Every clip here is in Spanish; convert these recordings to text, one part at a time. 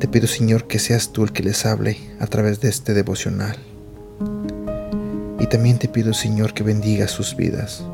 Te pido, Señor, que seas tú el que les hable a través de este devocional. Y también te pido, Señor, que bendiga sus vidas.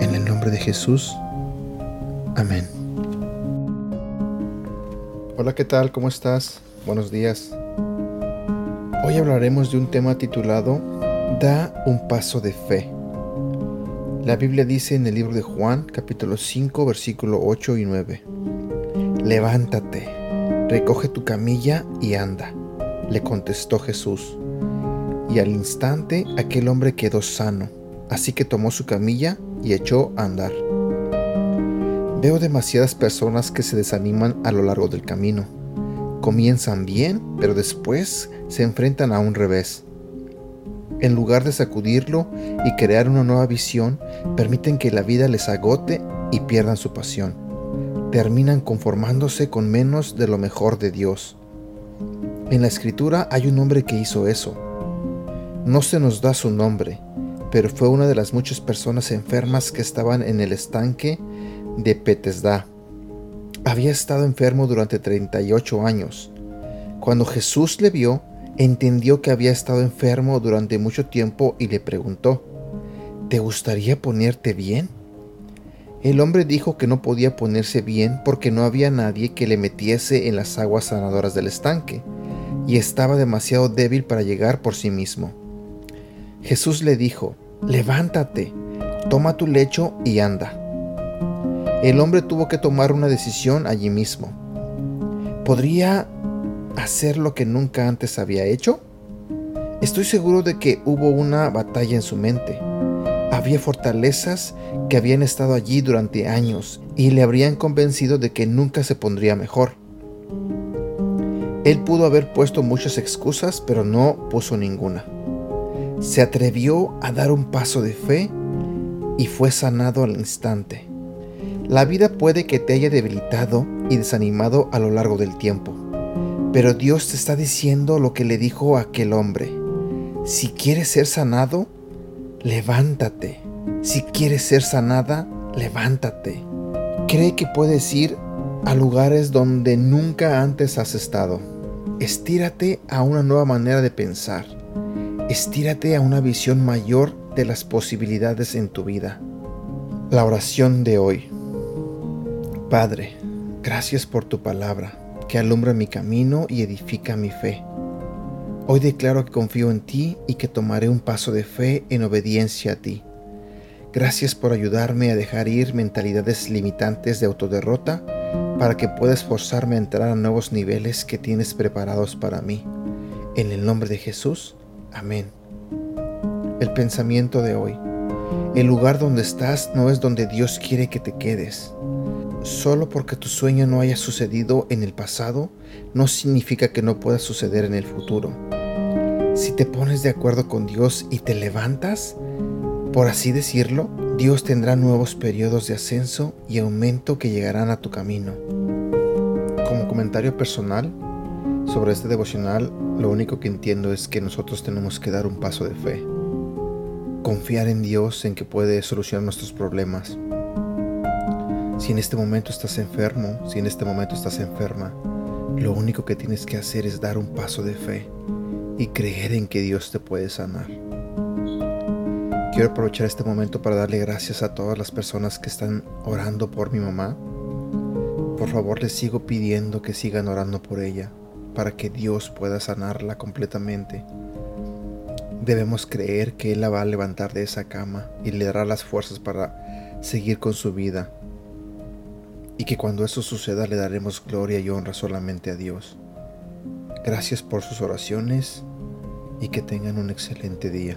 En el nombre de Jesús. Amén. Hola, ¿qué tal? ¿Cómo estás? Buenos días. Hoy hablaremos de un tema titulado Da un paso de fe. La Biblia dice en el libro de Juan, capítulo 5, versículo 8 y 9. Levántate, recoge tu camilla y anda, le contestó Jesús. Y al instante aquel hombre quedó sano, así que tomó su camilla y echó a andar. Veo demasiadas personas que se desaniman a lo largo del camino. Comienzan bien, pero después se enfrentan a un revés en lugar de sacudirlo y crear una nueva visión, permiten que la vida les agote y pierdan su pasión. Terminan conformándose con menos de lo mejor de Dios. En la escritura hay un hombre que hizo eso. No se nos da su nombre, pero fue una de las muchas personas enfermas que estaban en el estanque de Petesda. Había estado enfermo durante 38 años. Cuando Jesús le vio, entendió que había estado enfermo durante mucho tiempo y le preguntó, ¿Te gustaría ponerte bien? El hombre dijo que no podía ponerse bien porque no había nadie que le metiese en las aguas sanadoras del estanque, y estaba demasiado débil para llegar por sí mismo. Jesús le dijo, levántate, toma tu lecho y anda. El hombre tuvo que tomar una decisión allí mismo. ¿Podría hacer lo que nunca antes había hecho? Estoy seguro de que hubo una batalla en su mente. Había fortalezas que habían estado allí durante años y le habrían convencido de que nunca se pondría mejor. Él pudo haber puesto muchas excusas, pero no puso ninguna. Se atrevió a dar un paso de fe y fue sanado al instante. La vida puede que te haya debilitado y desanimado a lo largo del tiempo pero Dios te está diciendo lo que le dijo a aquel hombre. Si quieres ser sanado, levántate. Si quieres ser sanada, levántate. Cree que puedes ir a lugares donde nunca antes has estado. Estírate a una nueva manera de pensar. Estírate a una visión mayor de las posibilidades en tu vida. La oración de hoy. Padre, gracias por tu palabra que alumbra mi camino y edifica mi fe. Hoy declaro que confío en ti y que tomaré un paso de fe en obediencia a ti. Gracias por ayudarme a dejar ir mentalidades limitantes de autoderrota para que pueda esforzarme a entrar a nuevos niveles que tienes preparados para mí. En el nombre de Jesús, amén. El pensamiento de hoy. El lugar donde estás no es donde Dios quiere que te quedes. Solo porque tu sueño no haya sucedido en el pasado, no significa que no pueda suceder en el futuro. Si te pones de acuerdo con Dios y te levantas, por así decirlo, Dios tendrá nuevos periodos de ascenso y aumento que llegarán a tu camino. Como comentario personal sobre este devocional, lo único que entiendo es que nosotros tenemos que dar un paso de fe. Confiar en Dios en que puede solucionar nuestros problemas si en este momento estás enfermo, si en este momento estás enferma, lo único que tienes que hacer es dar un paso de fe y creer en que Dios te puede sanar. Quiero aprovechar este momento para darle gracias a todas las personas que están orando por mi mamá. Por favor, les sigo pidiendo que sigan orando por ella para que Dios pueda sanarla completamente. Debemos creer que Él la va a levantar de esa cama y le dará las fuerzas para seguir con su vida y que cuando eso suceda le daremos gloria y honra solamente a Dios. Gracias por sus oraciones y que tengan un excelente día.